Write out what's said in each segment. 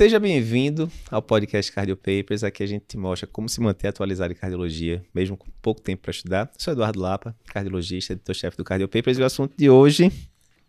Seja bem-vindo ao podcast Cardio Papers. Aqui a gente te mostra como se manter atualizado em cardiologia, mesmo com pouco tempo para estudar. sou Eduardo Lapa, cardiologista, editor-chefe do Cardio Papers, e o assunto de hoje,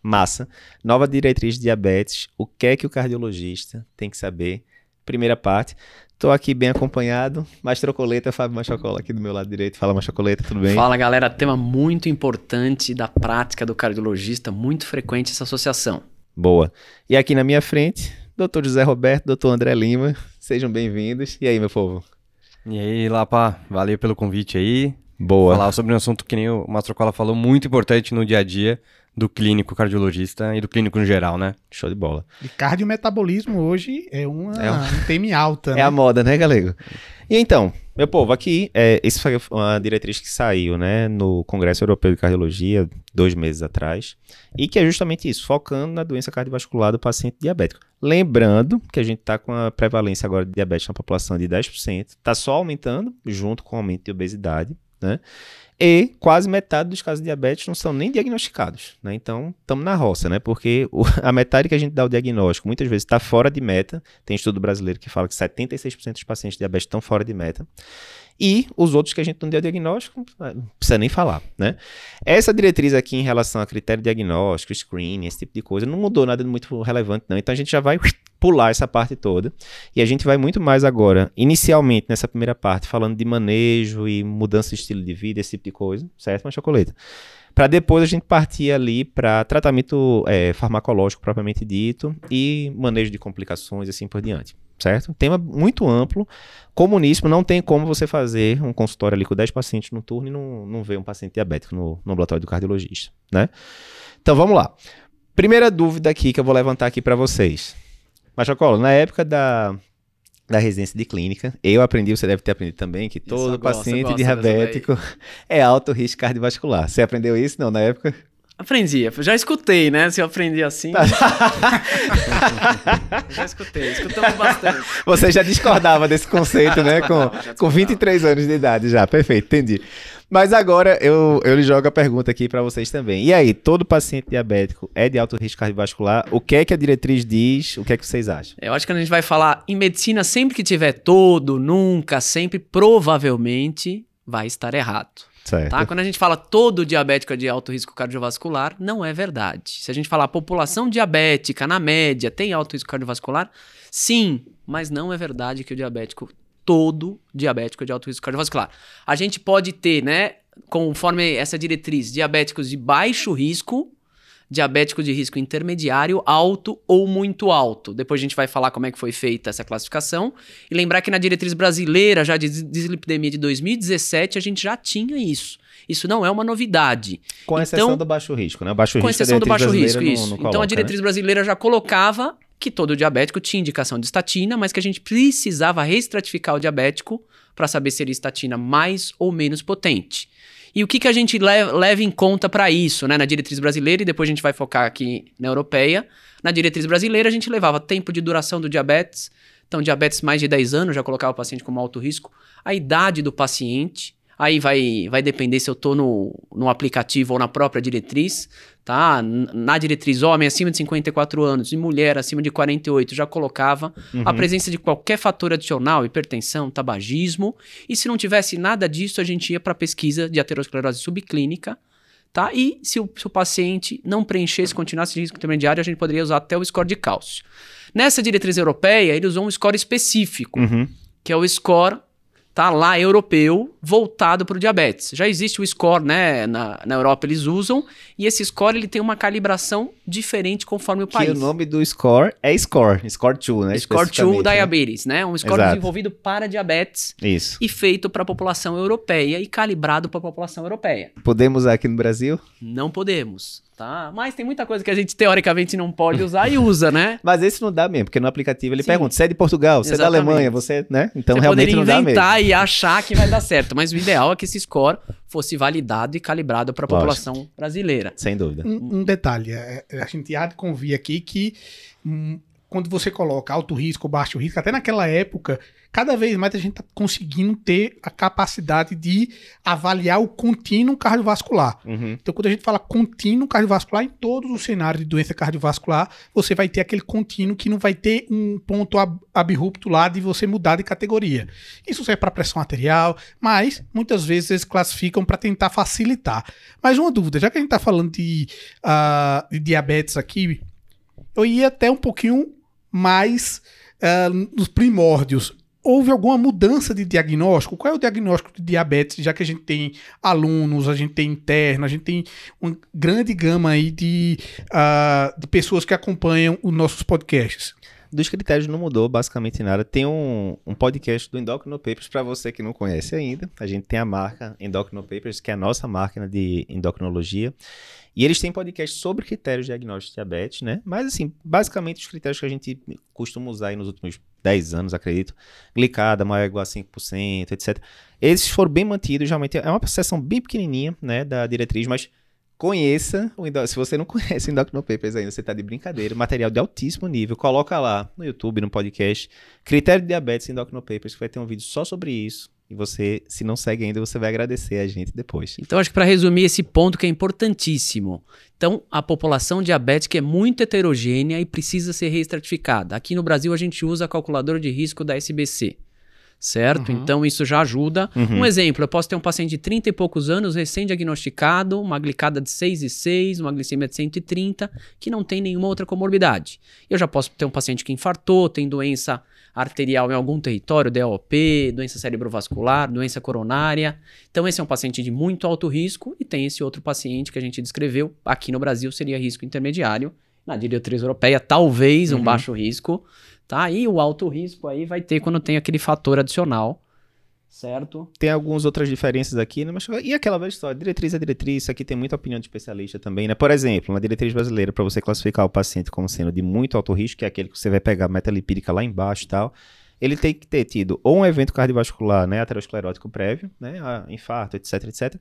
massa, nova diretriz de diabetes, o que é que o cardiologista tem que saber. Primeira parte, Estou aqui bem acompanhado. Mastrocoleta, Fábio Machocola aqui do meu lado direito. Fala, Machocoleta, tudo bem? Fala, galera. Tema muito importante da prática do cardiologista, muito frequente essa associação. Boa. E aqui na minha frente, doutor José Roberto, doutor André Lima. Sejam bem-vindos. E aí, meu povo? E aí, Lapa, valeu pelo convite aí. Boa. Falar sobre um assunto que nem o Mastrocola falou, muito importante no dia a dia do clínico cardiologista e do clínico no geral, né? Show de bola. E cardiometabolismo hoje é uma, é um, um tema alta, É né? a moda, né, galego? E então, meu povo, aqui, é, isso foi uma diretriz que saiu, né, no Congresso Europeu de Cardiologia, dois meses atrás, e que é justamente isso, focando na doença cardiovascular do paciente diabético. Lembrando que a gente está com a prevalência agora de diabetes na população de 10%, está só aumentando, junto com o aumento de obesidade, né? E quase metade dos casos de diabetes não são nem diagnosticados, né? Então, estamos na roça, né? Porque o, a metade que a gente dá o diagnóstico muitas vezes está fora de meta. Tem estudo brasileiro que fala que 76% dos pacientes de diabetes estão fora de meta. E os outros que a gente não deu diagnóstico, ah, não precisa nem falar, né? Essa diretriz aqui em relação a critério diagnóstico, screening, esse tipo de coisa, não mudou nada muito relevante, não. Então a gente já vai pular essa parte toda. E a gente vai muito mais agora, inicialmente, nessa primeira parte, falando de manejo e mudança de estilo de vida, esse tipo de coisa, certo, mas chocolate? Para depois a gente partir ali para tratamento é, farmacológico propriamente dito e manejo de complicações e assim por diante, certo? Tema muito amplo. Comuníssimo, não tem como você fazer um consultório ali com 10 pacientes no turno e não, não ver um paciente diabético no, no ambulatório do cardiologista, né? Então vamos lá. Primeira dúvida aqui que eu vou levantar aqui para vocês. Machacolo, na época da, da residência de clínica, eu aprendi, você deve ter aprendido também, que todo paciente diabético é alto risco cardiovascular. Você aprendeu isso não na época? Aprendi, já escutei, né? Se eu aprendi assim. já escutei, escutamos bastante. Você já discordava desse conceito, né? Com, com 23 anos de idade já. Perfeito, entendi. Mas agora eu, eu lhe jogo a pergunta aqui para vocês também. E aí, todo paciente diabético é de alto risco cardiovascular? O que é que a diretriz diz? O que é que vocês acham? Eu acho que a gente vai falar em medicina, sempre que tiver todo, nunca, sempre, provavelmente vai estar errado. Certo. Tá? Quando a gente fala todo diabético é de alto risco cardiovascular, não é verdade. Se a gente falar população diabética, na média, tem alto risco cardiovascular, sim, mas não é verdade que o diabético, todo diabético é de alto risco cardiovascular. A gente pode ter, né, conforme essa diretriz, diabéticos de baixo risco, diabético de risco intermediário, alto ou muito alto. Depois a gente vai falar como é que foi feita essa classificação. E lembrar que na diretriz brasileira, já de dislipidemia de 2017, a gente já tinha isso. Isso não é uma novidade. Com então, exceção do baixo risco, né? O baixo com risco exceção do baixo risco, isso. Não, não então a coloca, diretriz né? brasileira já colocava que todo diabético tinha indicação de estatina, mas que a gente precisava reestratificar o diabético para saber se ele estatina mais ou menos potente. E o que, que a gente leva, em conta para isso, né? Na diretriz brasileira, e depois a gente vai focar aqui na europeia. Na diretriz brasileira, a gente levava tempo de duração do diabetes. Então, diabetes mais de 10 anos, já colocava o paciente como alto risco. A idade do paciente. Aí vai, vai depender se eu tô no, no aplicativo ou na própria diretriz, tá? Na diretriz, homem acima de 54 anos e mulher acima de 48, já colocava Uhum. a presença de qualquer fator adicional, hipertensão, tabagismo. E se não tivesse nada disso, a gente ia para pesquisa de aterosclerose subclínica, tá? E se o, se o paciente não preenchesse, continuasse de risco intermediário, a gente poderia usar até o score de cálcio. Nessa diretriz europeia, ele usou um score específico, Uhum. que é o score tá lá europeu voltado para o diabetes. Já existe o score, né? Na, na Europa eles usam e esse score ele tem uma calibração diferente conforme o Que país. o nome do score é Score, Score 2, né? Score 2 especificamente, né? Diabetes, né? Um score Exato. desenvolvido para diabetes Isso. e feito para a população europeia e calibrado para a população europeia. Podemos usar aqui no Brasil? Não podemos, tá? Mas tem muita coisa que a gente teoricamente não pode usar e usa, né? Mas esse não dá mesmo, porque no aplicativo ele Sim. pergunta: você é de Portugal, você é da. Alemanha, você, né? Então Você realmente não dá mesmo. inventar e achar que vai dar certo, mas o ideal é que esse score fosse validado e calibrado para a Lógico. população brasileira. Sem dúvida. Um, um detalhe, é, a gente há de convir aqui que hum, quando você coloca alto risco ou baixo risco, até naquela época, cada vez mais a gente está conseguindo ter a capacidade de avaliar o contínuo cardiovascular. Uhum. Então, quando a gente fala contínuo cardiovascular, em todos os cenários de doença cardiovascular, você vai ter aquele contínuo que não vai ter um ponto ab abrupto lá de você mudar de categoria. Isso serve para pressão arterial, mas muitas vezes eles classificam para tentar facilitar. Mas uma dúvida, já que a gente está falando de, uh, de diabetes aqui, eu ia até um pouquinho mais uh, nos primórdios. Houve alguma mudança de diagnóstico? Qual é o diagnóstico de diabetes, já que a gente tem alunos, a gente tem interno, a gente tem uma grande gama aí de, uh, de pessoas que acompanham os nossos podcasts? Dos critérios não mudou basicamente nada. Tem um, um podcast do Endocrino Papers para você que não conhece ainda. A gente tem a marca Endocrino Papers, que é a nossa máquina de endocrinologia. E eles têm podcast sobre critérios de diagnóstico de diabetes, né? Mas, assim, basicamente os critérios que a gente costuma usar aí nos últimos 10 anos, acredito, glicada maior ou igual a 5%, etc. Esses foram bem mantidos, realmente é uma seção bem pequenininha, né, da diretriz, mas conheça, o se você não conhece o Endocrino Papers ainda, você está de brincadeira, material de altíssimo nível, coloca lá no YouTube, no podcast, critério de diabetes Endocrino Papers, que vai ter um vídeo só sobre isso, e você, se não segue ainda, você vai agradecer a gente depois. Então, acho que para resumir esse ponto que é importantíssimo. Então, a população diabética é muito heterogênea e precisa ser reestratificada. Aqui no Brasil, a gente usa a calculadora de risco da SBC certo? Uhum. Então isso já ajuda. Uhum. Um exemplo, eu posso ter um paciente de 30 e poucos anos, recém-diagnosticado, uma glicada de 6,6, uma glicemia de 130, que não tem nenhuma outra comorbidade. Eu já posso ter um paciente que infartou, tem doença arterial em algum território, DOP, doença cerebrovascular, doença coronária. Então esse é um paciente de muito alto risco e tem esse outro paciente que a gente descreveu, aqui no Brasil seria risco intermediário, na diretriz europeia talvez um uhum. baixo risco, tá? E o alto risco aí vai ter quando tem aquele fator adicional, certo? Tem algumas outras diferenças aqui, né? Mas, e aquela velha história, diretriz é diretriz, isso aqui tem muita opinião de especialista também, né? Por exemplo, na diretriz brasileira, para você classificar o paciente como sendo de muito alto risco, que é aquele que você vai pegar metalipídica lá embaixo e tal, ele tem que ter tido ou um evento cardiovascular, né, aterosclerótico prévio, né, infarto, etc, etc,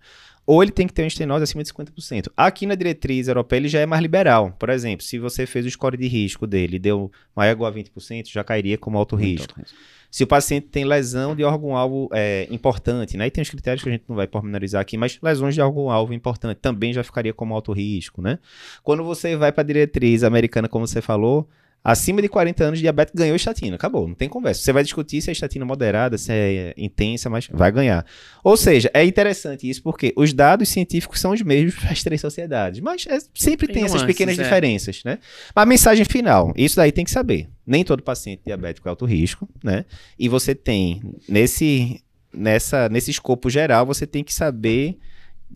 ou ele tem que ter uma estenose acima de 50%. Aqui na diretriz europeia ele já é mais liberal. Por exemplo, se você fez o score de risco dele e deu maior ou igual a 20%, já cairia como alto risco. Alto risco. Se o paciente tem lesão de órgão-alvo é, importante, né? E tem os critérios que a gente não vai pormenorizar aqui, mas lesões de órgão-alvo importante também já ficaria como alto risco, né? Quando você vai para a diretriz americana, como você falou, Acima de 40 anos, diabetes ganhou estatina. Acabou, não tem conversa. Você vai discutir se é estatina moderada, se é intensa, mas vai ganhar. Ou seja, é interessante isso porque os dados científicos são os mesmos para as três sociedades, mas é, sempre tem, tem essas pequenas é. diferenças, né? A mensagem final, isso daí tem que saber. Nem todo paciente diabético é alto risco, né? E você tem, nesse, nessa, nesse escopo geral, você tem que saber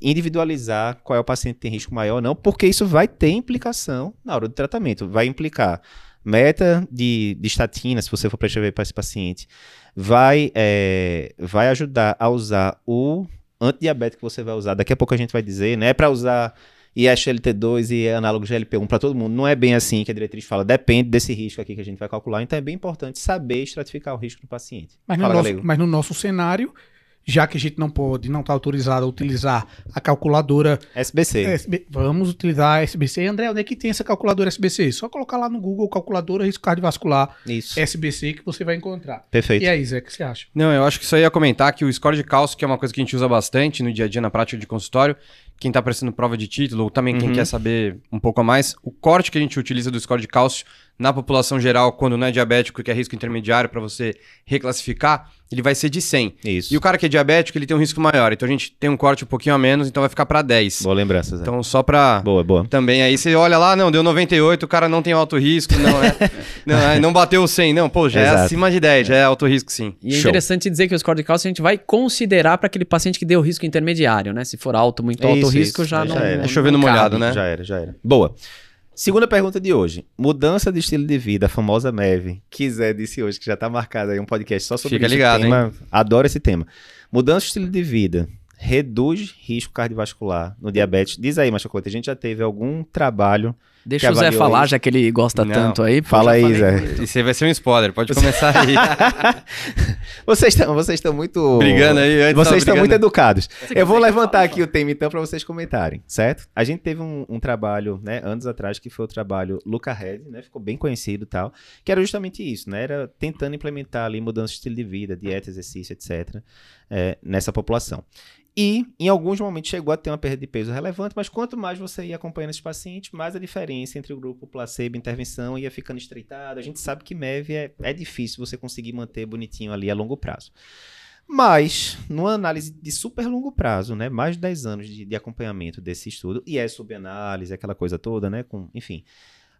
individualizar qual é o paciente que tem risco maior ou não, porque isso vai ter implicação na hora do tratamento. Vai implicar meta de, de estatina, se você for prescrever para esse paciente, vai, é, vai ajudar a usar o antidiabético que você vai usar. Daqui a pouco a gente vai dizer, né? É para usar ISLT2 e análogo GLP-1 para todo mundo. Não é bem assim que a diretriz fala, depende desse risco aqui que a gente vai calcular. Então é bem importante saber estratificar o risco do paciente. Mas, Fala, no, nosso, mas no nosso cenário, já que a gente não pode, não está autorizado a utilizar a calculadora SBC. SB, vamos utilizar a SBC. André, onde é que tem essa calculadora SBC? Só colocar lá no Google calculadora risco cardiovascular isso. SBC que você vai encontrar. Perfeito. E aí, Zé, o que você acha? Não, eu acho que isso aí ia comentar que o score de cálcio, que é uma coisa que a gente usa bastante no dia a dia na prática de consultório, quem está prestando prova de título, ou também quem uhum. quer saber um pouco a mais, o corte que a gente utiliza do score de cálcio na população geral, quando não é diabético e que é risco intermediário para você reclassificar, ele vai ser de 100. Isso. E o cara que é diabético, ele tem um risco maior. Então a gente tem um corte um pouquinho a menos, então vai ficar para 10. Boa lembrança, Zé. Então só para Boa, boa. Também aí você olha lá, não, deu 98, o cara não tem alto risco, não é. não, é, não bateu o 100, não, pô, já é Exato. é acima de 10, já é alto risco sim. E é interessante dizer que o score de cálcio a gente vai considerar para aquele paciente que deu risco intermediário, né? Se for alto, muito alto isso, risco, isso. já, já não. Era. É chovendo molhado, né? Já era, já era. Boa. Segunda pergunta de hoje. Mudança de estilo de vida, a famosa MEV. Quiser disse hoje que já tá marcado aí um podcast só sobre Fica ligado, tema. Hein? Adoro esse tema. Mudança de estilo de vida. reduz risco cardiovascular no diabetes. Diz aí, Machocote, a gente já teve algum trabalho Deixa Que o Zé falar, isso. já que ele gosta Não, tanto aí. fala aí, Zé. ele. Isso aí vai ser um spoiler, pode começar aí. Vocês estão vocês muito. Brigando aí, antes Vocês estão muito educados. Você Eu vou levantar falar, aqui o tema então para vocês comentarem, certo? A gente teve um, um trabalho, né, anos atrás, que foi o trabalho Luca Red, né? Ficou bem conhecido e tal. Que era justamente isso, né? Era tentando implementar ali mudança de estilo de vida, dieta, exercício, etc. é, nessa população. E, em alguns momentos, chegou a ter uma perda de peso relevante, mas quanto mais você ia acompanhando esses pacientes, mais a diferença entre o grupo placebo e intervenção ia ficando estreitada. A gente sabe que MEV é, é difícil você conseguir manter bonitinho ali a longo prazo. Mas, numa análise de super longo prazo, né, mais de 10 anos de, de acompanhamento desse estudo, e é subanálise, aquela coisa toda, né, com, enfim,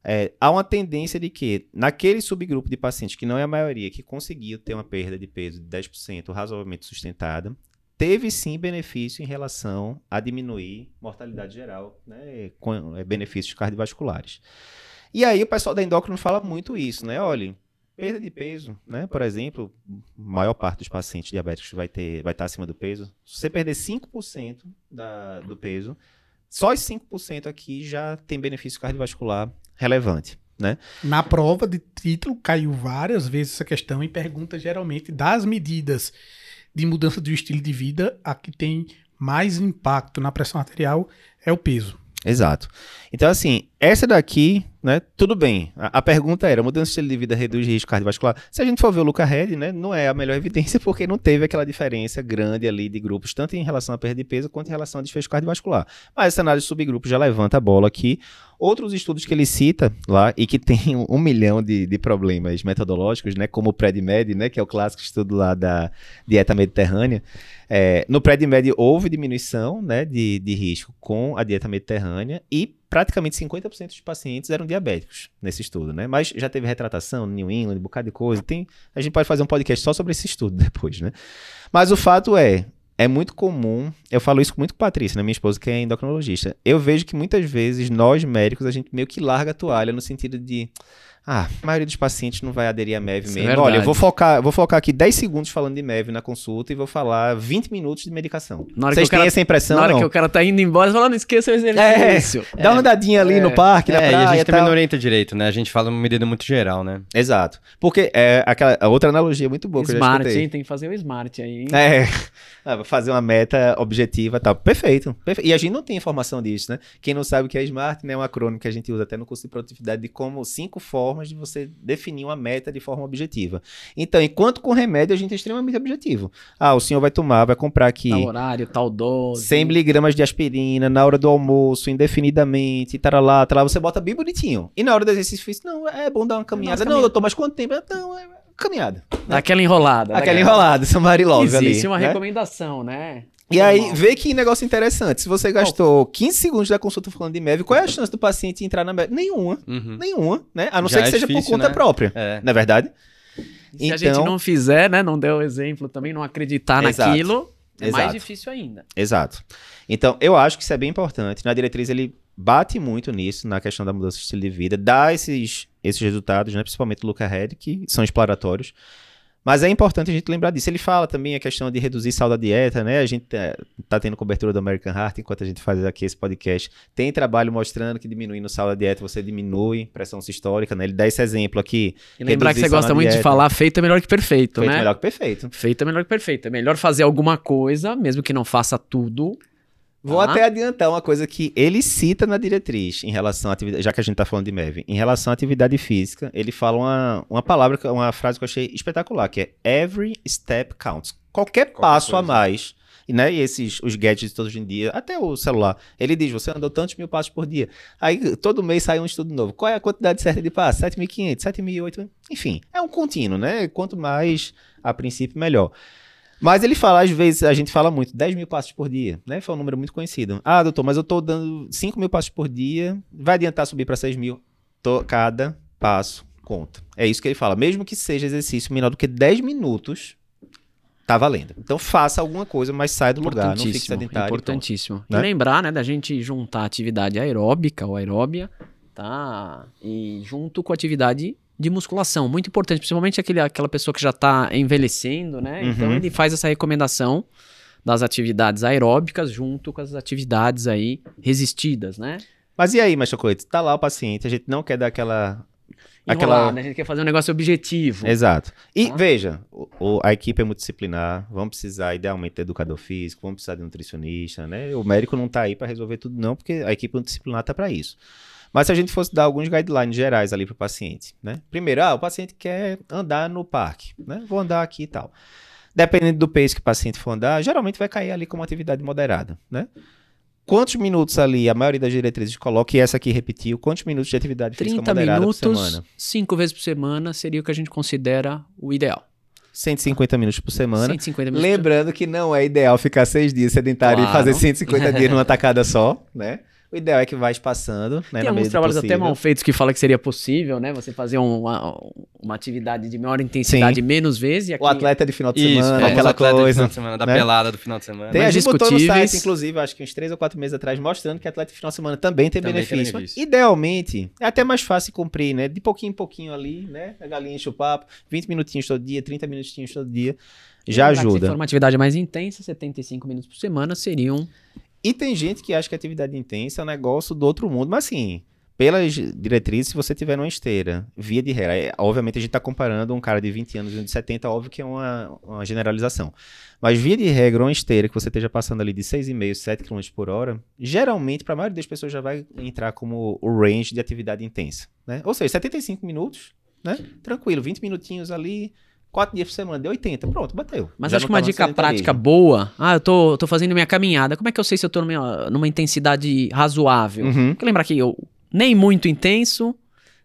é, há uma tendência de que, naquele subgrupo de pacientes, que não é a maioria, que conseguiu ter uma perda de peso de 10% razoavelmente sustentada, teve sim benefício em relação a diminuir mortalidade geral, né, com é, benefícios cardiovasculares. E aí o pessoal da endócrino fala muito isso, né? Olha, perda de peso, né? Por exemplo, a maior parte dos pacientes diabéticos vai ter, vai estar acima do peso. Se você perder 5% da, do peso, só os 5% aqui já tem benefício cardiovascular relevante, né? Na prova de título caiu várias vezes essa questão e pergunta geralmente das medidas de mudança do estilo de vida, a que tem mais impacto na pressão arterial é o peso. Exato. Então, assim, essa daqui, né, tudo bem. A, a pergunta era, mudança de estilo de vida reduz risco cardiovascular? Se a gente for ver o Luca Red, né, não é a melhor evidência porque não teve aquela diferença grande ali de grupos, tanto em relação à perda de peso quanto em relação ao desfecho cardiovascular. Mas essa análise de subgrupo já levanta a bola aqui. Outros estudos que ele cita lá e que tem um, milhão de, de problemas metodológicos, né, como o PredMed, né, que é o clássico estudo lá da dieta mediterrânea, é, no PredMed houve diminuição né, de, de risco com a dieta mediterrânea e praticamente 50% dos pacientes eram diabéticos nesse estudo, né? Mas já teve retratação, New England, um bocado de coisa. Tem, a gente pode fazer um podcast só sobre esse estudo depois, né? Mas o fato é, é muito comum, eu falo isso muito com Patrícia, né, minha esposa, que é endocrinologista. Eu vejo que muitas vezes nós médicos, a gente meio que larga a toalha no sentido de ah, a maioria dos pacientes não vai aderir a MEV é mesmo. verdade. Olha, eu vou focar, vou focar aqui 10 segundos falando de MEV na consulta e vou falar 20 minutos de medicação. Na hora que Vocês o cara- têm essa impressão, Na hora não? que o cara tá indo embora, você fala, não esqueça o exercício. Dá uma andadinha ali no parque, na É, praia e a gente também não orienta direito, né? A gente fala uma medida muito geral, né? Exato. Porque é aquela a outra analogia muito boa que Smart, escutei. hein? Tem que fazer o Smart aí. hein? É, Ah, fazer uma meta objetiva e tal. Perfeito, perfeito. E a gente não tem informação disso, né? Quem não sabe o que é SMART, né? É um acrônimo que a gente usa até no curso de produtividade de como cinco formas de você definir uma meta de forma objetiva. Então, enquanto com remédio a gente é extremamente objetivo. Ah, o senhor vai tomar, vai comprar aqui Tal horário, tal dose. 100 miligramas de aspirina na hora do almoço, indefinidamente, taralá, taralá, você bota bem bonitinho. E na hora do exercício físico, não, é bom dar uma caminhada. Não, caminhada. doutor, mas quanto tempo? Não, é caminhada. Dá aquela enrolada. Aquela né? enrolada, Love ali. Existe uma né? recomendação, né? E aí, vê que negócio interessante. Se você gastou 15 segundos da consulta falando de MEV, qual é a chance do paciente entrar na MEV? Nenhuma. Uhum. Nenhuma, né? A não Já ser que é seja por difícil, conta né? própria. É. Não é verdade? Se a gente não fizer, né? Não der o exemplo também, não acreditar Exato. naquilo, é mais Exato. difícil ainda. Exato. Então, eu acho que isso é bem importante. Na diretriz, ele bate muito nisso, na questão da mudança de estilo de vida, dá esses, esses resultados, né? principalmente o Luca Red, que são exploratórios. Mas é importante a gente lembrar disso. Ele fala também a questão de reduzir sal da dieta, né? A gente é, tá tendo cobertura do American Heart enquanto a gente faz aqui esse podcast. Tem trabalho mostrando que diminuindo o sal da dieta você diminui pressão sistólica, né? Ele dá esse exemplo aqui. E lembrar que você gosta muito de dieta. falar feito é melhor que perfeito, Feito né? melhor que perfeito. Feito é melhor que perfeito. É melhor fazer alguma coisa, mesmo que não faça tudo. Vou Tá. até adiantar uma coisa que ele cita na diretriz em relação à atividade, já que a gente tá falando de MEV, em relação à atividade física, ele fala uma, uma palavra, que- uma frase que eu achei espetacular, que é every step counts. Qualquer, passo a mais, e, né, e esses, os gadgets de todos em dia, até o celular, ele diz, você andou tantos mil passos por dia. Aí todo mês sai um estudo novo. Qual é a quantidade certa de passos? 7.500, 7.800, enfim, é um contínuo, né? Quanto mais, a princípio, melhor. Mas ele fala, às vezes, a gente fala muito, 10 mil passos por dia, né? Foi um número muito conhecido. Ah, doutor, mas eu tô dando 5 mil passos por dia, vai adiantar subir para 6 mil? Tô- cada passo conta. É isso que ele fala. Mesmo que seja exercício menor do que 10 minutos, tá valendo. Então faça alguma coisa, mas sai do lugar, não fique Importantíssimo. sedentário. Importantíssimo. né? E lembrar, né, da gente juntar atividade aeróbica ou aeróbia, tá? E junto com a atividade de musculação. Muito importante, principalmente aquele, aquela pessoa que já tá envelhecendo, né? Então Uhum. ele faz essa recomendação das atividades aeróbicas junto com as atividades aí resistidas, né? Mas e aí, Macho Coito? Tá lá o paciente, a gente não quer dar aquela. Enrolar, Aquela- né? A gente quer fazer um negócio objetivo. Exato. E Tá. veja, o- o- a equipe é multidisciplinar, vamos precisar idealmente de educador físico, vamos precisar de nutricionista, né? O médico não tá aí para resolver tudo não, porque a equipe multidisciplinar tá para isso. Mas se a gente fosse dar alguns guidelines gerais ali para o paciente, né? Primeiro, ah, o paciente quer andar no parque, né? Vou andar aqui e tal. Dependendo do peso que o paciente for andar, geralmente vai cair ali como atividade moderada, né? Quantos minutos ali, a maioria das diretrizes coloca, e essa aqui repetiu, quantos minutos de atividade física 30 moderada minutos, por semana? cinco vezes por semana seria o que a gente considera o ideal. 150 minutos por semana. 150 minutos. Lembrando que não é ideal ficar seis dias sedentário e Claro. fazer 150 dias numa tacada só, né? O ideal é que vai espaçando, né? Tem alguns do trabalhos até mal feitos que falam que seria possível, né? Você fazer um- uma, uma atividade de maior intensidade menos vezes. E aqui, O atleta de final de Isso, semana, famoso aquela atleta de coisa. final de semana, da né? pelada do final de semana. Tem, a mais gente botou no discutíveis. site, inclusive, acho que uns três ou quatro meses atrás, mostrando que atleta de final de semana também tem Também tem benefício. benefício. Idealmente, é até mais fácil cumprir, né? De pouquinho em pouquinho ali, né? A galinha enche o papo, 20 minutinhos todo dia, 30 minutinhos todo dia, já que Se ajuda. for uma atividade mais intensa, 75 minutos por semana seriam. E tem gente que acha que atividade intensa é um negócio do outro mundo, mas assim, pelas diretrizes, se você tiver numa esteira, via de regra, é, obviamente a gente está comparando um cara de 20 anos e um de 70, óbvio que é uma, uma generalização. Mas via de regra, uma esteira que você esteja passando ali de 6,5, 7 km por hora, geralmente, para a maioria das pessoas, já vai entrar como o range de atividade intensa. Né? Ou seja, 75 minutos, né? Tranquilo, 20 minutinhos ali, 4 dias por semana, deu 80, pronto, bateu. Mas Já acho que uma tá dica prática boa. Ah, eu tô, tô fazendo minha caminhada. Como é que eu sei se eu tô numa, numa intensidade razoável? Uhum. Porque lembrar que eu nem muito intenso,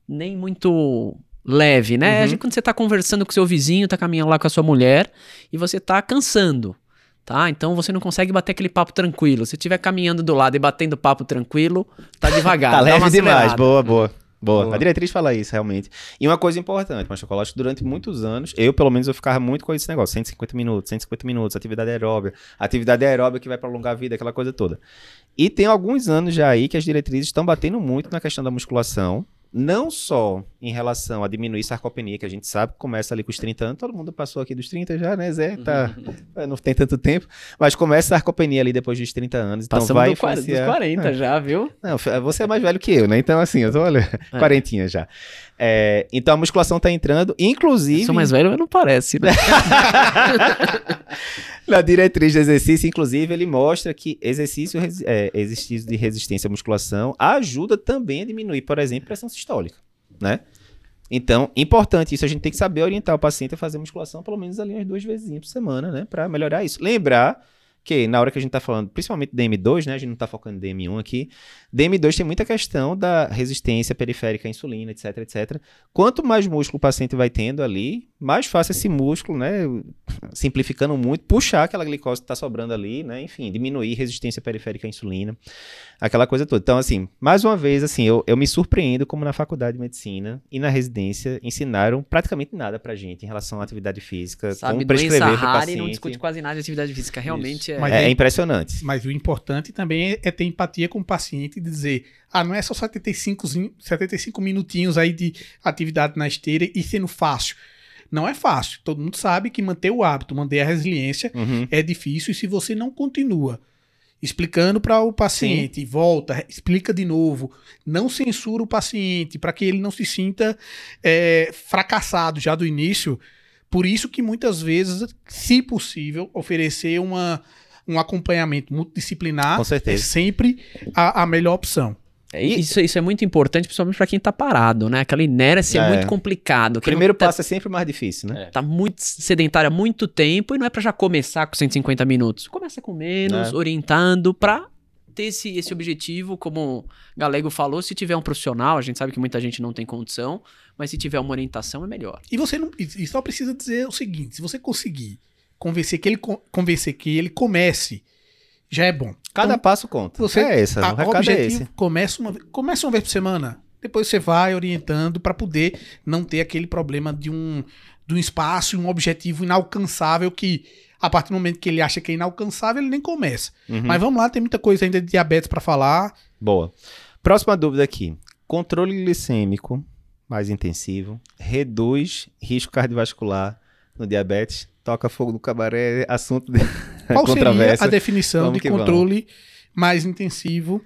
nem muito leve, né? Uhum. A gente, quando você tá conversando com seu vizinho, tá caminhando lá com a sua mulher e você tá cansando. Tá? Então você não consegue bater aquele papo tranquilo. Se estiver caminhando do lado e batendo papo tranquilo, tá devagar. Tá leve demais. Boa, boa. Boa. Boa. A diretriz fala isso, realmente. E uma coisa importante, mas chocolate, durante muitos anos, eu, pelo menos, eu ficava muito com esse negócio: 150 minutos, 150 minutos, atividade aeróbica, atividade aeróbica que vai prolongar a vida, aquela coisa toda. E tem alguns anos já aí que as diretrizes estão batendo muito na questão da musculação. Não só em relação a diminuir sarcopenia, que a gente sabe que começa ali com os 30 anos, todo mundo passou aqui dos 30 já, né, Zé? Tá, não tem tanto tempo, mas começa a sarcopenia ali depois dos 30 anos, então Passamos vai do quar- dos influenciar. 40 já, viu? Não, você é mais velho que eu, né? Então, assim, eu tô, olha, É. quarentinha já. É, então, a musculação tá entrando, inclusive, Sou mais velho, mas não parece, né? na diretriz de exercício, inclusive, ele mostra que exercício, é, exercício de resistência à musculação ajuda também a diminuir, por exemplo, pressão sistólica, né? Então, importante isso, a gente tem que saber orientar o paciente a fazer musculação pelo menos ali umas duas vezes por semana, né? Pra melhorar isso. Lembrar que na hora que a gente tá falando, principalmente DM2, né? A gente não tá focando em DM1 aqui. DM2 tem muita questão da resistência periférica à insulina, etc, etc. Quanto mais músculo o paciente vai tendo ali, mais fácil esse músculo, né? Simplificando muito, puxar aquela glicose que tá sobrando ali, né? Enfim, diminuir resistência periférica à insulina, aquela coisa toda. Então, assim, mais uma vez, assim, eu, eu me surpreendo como na faculdade de medicina e na residência ensinaram praticamente nada pra gente em relação à atividade física, Sabe, como prescrever pro rara paciente. e não discute quase nada de atividade física. Realmente é... Mas É, é impressionante. Mas o importante também é, é ter empatia com o paciente e dizer: ah, não é só 75, zinho- 75 minutinhos aí de atividade na esteira e sendo fácil. Não é fácil. Todo mundo sabe que manter o hábito, manter a resiliência Uhum. é difícil e se você não continua explicando para o paciente, volta, explica de novo, não censura o paciente para que ele não se sinta é, fracassado já do início. Por isso que muitas vezes, se possível, oferecer uma, um acompanhamento multidisciplinar é sempre a, a melhor opção. É, Isso, isso é muito importante, principalmente pra quem tá parado, né? Aquela inércia é, É. muito complicado. O primeiro tá, passo é sempre mais difícil, né? tá muito sedentário há muito tempo e não é pra já começar com 150 minutos. Começa com menos, É. orientando pra ter esse, esse objetivo, como o Galego falou, se tiver um profissional, a gente sabe que muita gente não tem condição, mas se tiver uma orientação é melhor. E você não, e só precisa dizer o seguinte: se você conseguir convencer que ele, co- convencer que ele comece, já é bom. Cada Então, passo conta. Você, é essa, a- o o recado é objetivo esse. começa uma, começa uma vez por semana. Depois você vai orientando para poder não ter aquele problema de um, de um espaço e um objetivo inalcançável que, a partir do momento que ele acha que é inalcançável, ele nem começa. Uhum. Mas vamos lá, tem muita coisa ainda de diabetes para falar. Boa. Próxima dúvida aqui. Controle glicêmico mais intensivo reduz risco cardiovascular no diabetes? Toca fogo no cabaré, assunto de... Qual seria a definição Vamos de que vamos. controle mais intensivo?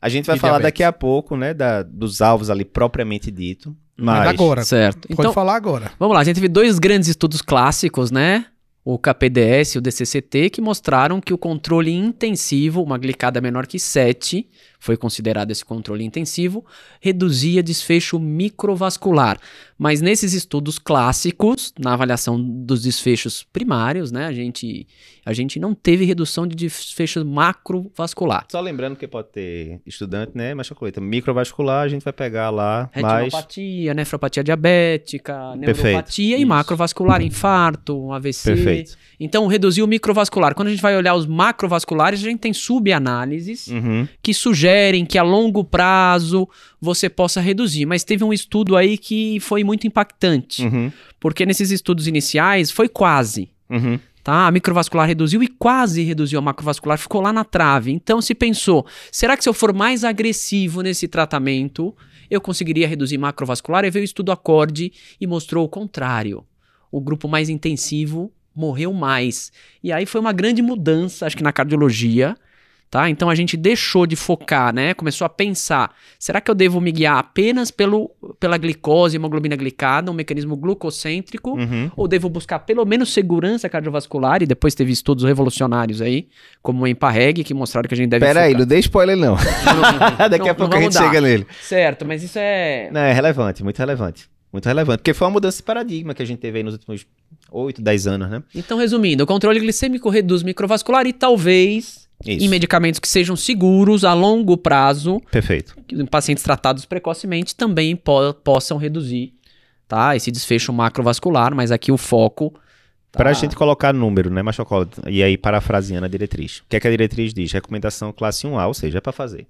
A gente vai falar diabetes. daqui a pouco, né, da, dos alvos ali propriamente dito. Mas Mas, agora. Certo. Pode Então, falar agora. Vamos lá, a gente teve dois grandes estudos clássicos, né? O KPDS e o DCCT, que mostraram que o controle intensivo, uma glicada menor que 7, foi considerado esse controle intensivo, reduzia desfecho microvascular. Mas nesses estudos clássicos, na avaliação dos desfechos primários, né, a gente, a gente não teve redução de desfecho macrovascular. Só lembrando que pode ter estudante, né, mas chocolate microvascular, a gente vai pegar lá mais... Retinopatia, nefropatia diabética, neuropatia e macrovascular, infarto, um AVC. Perfeito. Então, reduziu o microvascular. Quando a gente vai olhar os macrovasculares, a gente tem subanálises Uhum. que sugerem que a longo prazo você possa reduzir. Mas teve um estudo aí que foi muito impactante, Uhum. porque nesses estudos iniciais foi quase. Uhum. Tá? A microvascular reduziu e quase reduziu a macrovascular, ficou lá na trave. Então se pensou, será que se eu for mais agressivo nesse tratamento, eu conseguiria reduzir macrovascular? E veio o estudo acorde e mostrou o contrário. O grupo mais intensivo morreu mais. E aí foi uma grande mudança, acho que na cardiologia, tá? Então a gente deixou de focar, né? Começou a pensar, será que eu devo me guiar apenas pelo, pela glicose, hemoglobina glicada, um mecanismo glucocêntrico, Uhum. ou devo buscar pelo menos segurança cardiovascular? E depois teve estudos revolucionários aí, como o EMPA-REG, que mostraram que a gente deve Pera aí, focar- não dê spoiler não. Não, Daqui a não pouco a gente dar. chega nele. Certo, mas isso é... Não, é relevante, muito relevante. Muito relevante. Porque foi uma mudança de paradigma que a gente teve aí nos últimos 8, 10 anos, né? Então, resumindo, o controle glicêmico reduz microvascular e talvez, Isso. em medicamentos que sejam seguros a longo prazo, Perfeito. que pacientes tratados precocemente também po- possam reduzir tá, esse desfecho macrovascular, mas aqui o foco. Tá, Para a gente colocar número, né, Machocola? E aí, parafraseando a diretriz. O que é que a diretriz diz? Recomendação classe 1A, ou seja, é para fazer.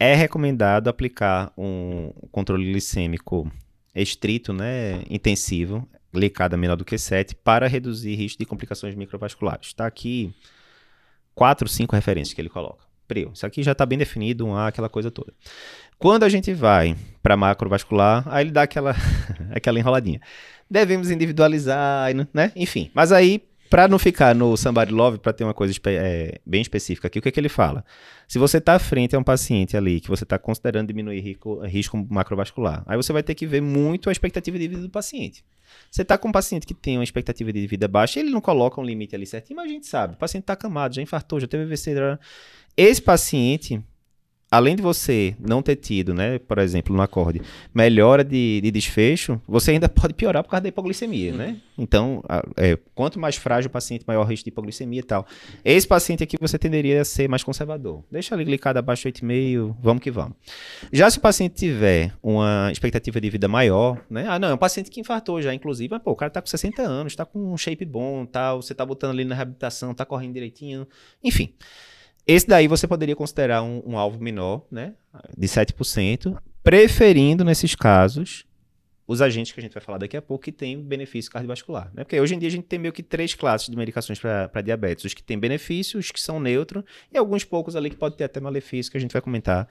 É recomendado aplicar um controle glicêmico estrito, né, intensivo, glicada menor do que 7, para reduzir risco de complicações microvasculares. Está aqui quatro, cinco referências que ele coloca. Prio, isso aqui já está bem definido, um A, aquela coisa toda. Quando a gente vai para macrovascular, aí ele dá aquela, aquela enroladinha. Devemos individualizar, né? Enfim. Mas aí, para não ficar no somebody love, para ter uma coisa é, bem específica aqui, o que, é que ele fala? Se você está frente a um paciente ali que você está considerando diminuir risco, risco macrovascular, aí você vai ter que ver muito a expectativa de vida do paciente. Você está com um paciente que tem uma expectativa de vida baixa, ele não coloca um limite ali certinho, mas a gente sabe, o paciente está acamado, já infartou, já teve AVC, esse paciente, além de você não ter tido, né, por exemplo, no acorde, melhora de, de desfecho, você ainda pode piorar por causa da hipoglicemia, né? Então, a- é, quanto mais frágil o paciente, maior risco de hipoglicemia e tal. Esse paciente aqui você tenderia a ser mais conservador. Deixa ali glicada abaixo de 8,5, vamos que vamos. Já se o paciente tiver uma expectativa de vida maior, né? Ah, não, é um paciente que infartou já, inclusive, mas pô, o cara tá com 60 anos, tá com um shape bom, tal, você tá botando ali na reabilitação, tá correndo direitinho, enfim. Esse daí você poderia considerar um, um alvo menor, né? De 7%, preferindo, nesses casos, os agentes que a gente vai falar daqui a pouco que têm benefício cardiovascular. Né? Porque hoje em dia a gente tem meio que três classes de medicações para diabetes: os que têm benefício, os que são neutros, e alguns poucos ali que podem ter até malefício, que a gente vai comentar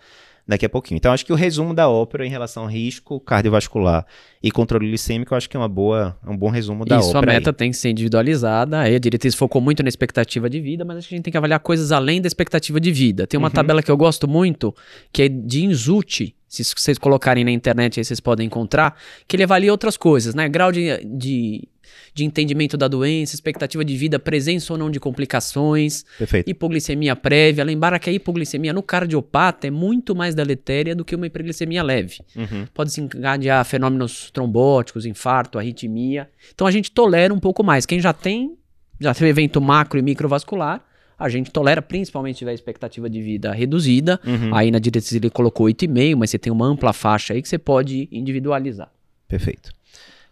daqui a pouquinho. Então, acho que o resumo da ópera em relação ao risco cardiovascular e controle glicêmico, acho que é uma boa, é um bom resumo da ópera. aí. meta tem que ser individualizada. Aí a diretriz focou muito na expectativa de vida, mas acho que a gente tem que avaliar coisas além da expectativa de vida. Tem uma Uhum. tabela que eu gosto muito, que é de Insuti. Se vocês colocarem na internet aí, vocês podem encontrar, que ele avalia outras coisas, né? Grau de, de, de entendimento da doença, expectativa de vida, presença ou não de complicações, Perfeito. hipoglicemia prévia. Lembrar que a hipoglicemia no cardiopata é muito mais deletéria do que uma hiperglicemia leve Uhum. pode se encadear fenômenos trombóticos, infarto, arritmia. Então a gente tolera um pouco mais. Quem já tem, já teve evento macro e microvascular, a gente tolera, principalmente se tiver expectativa de vida reduzida. Uhum. Aí na diretriz ele colocou 8,5, mas você tem uma ampla faixa aí que você pode individualizar. Perfeito.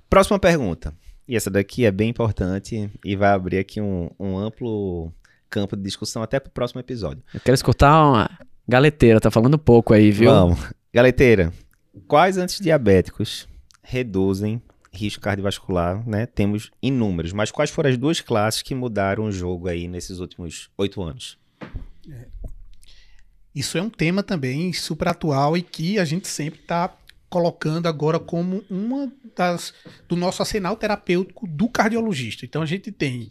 Próxima pergunta. E essa daqui é bem importante e vai abrir aqui um, um amplo campo de discussão até pro próximo episódio. Eu quero escutar uma galeteira, tá falando pouco aí, viu? Vamos. Galeteira, quais antidiabéticos reduzem risco cardiovascular, né? Temos inúmeros, mas quais foram as duas classes que mudaram o jogo aí nesses últimos oito anos? Isso é um tema também super atual e que a gente sempre está colocando agora como uma das do nosso arsenal terapêutico do cardiologista. Então a gente tem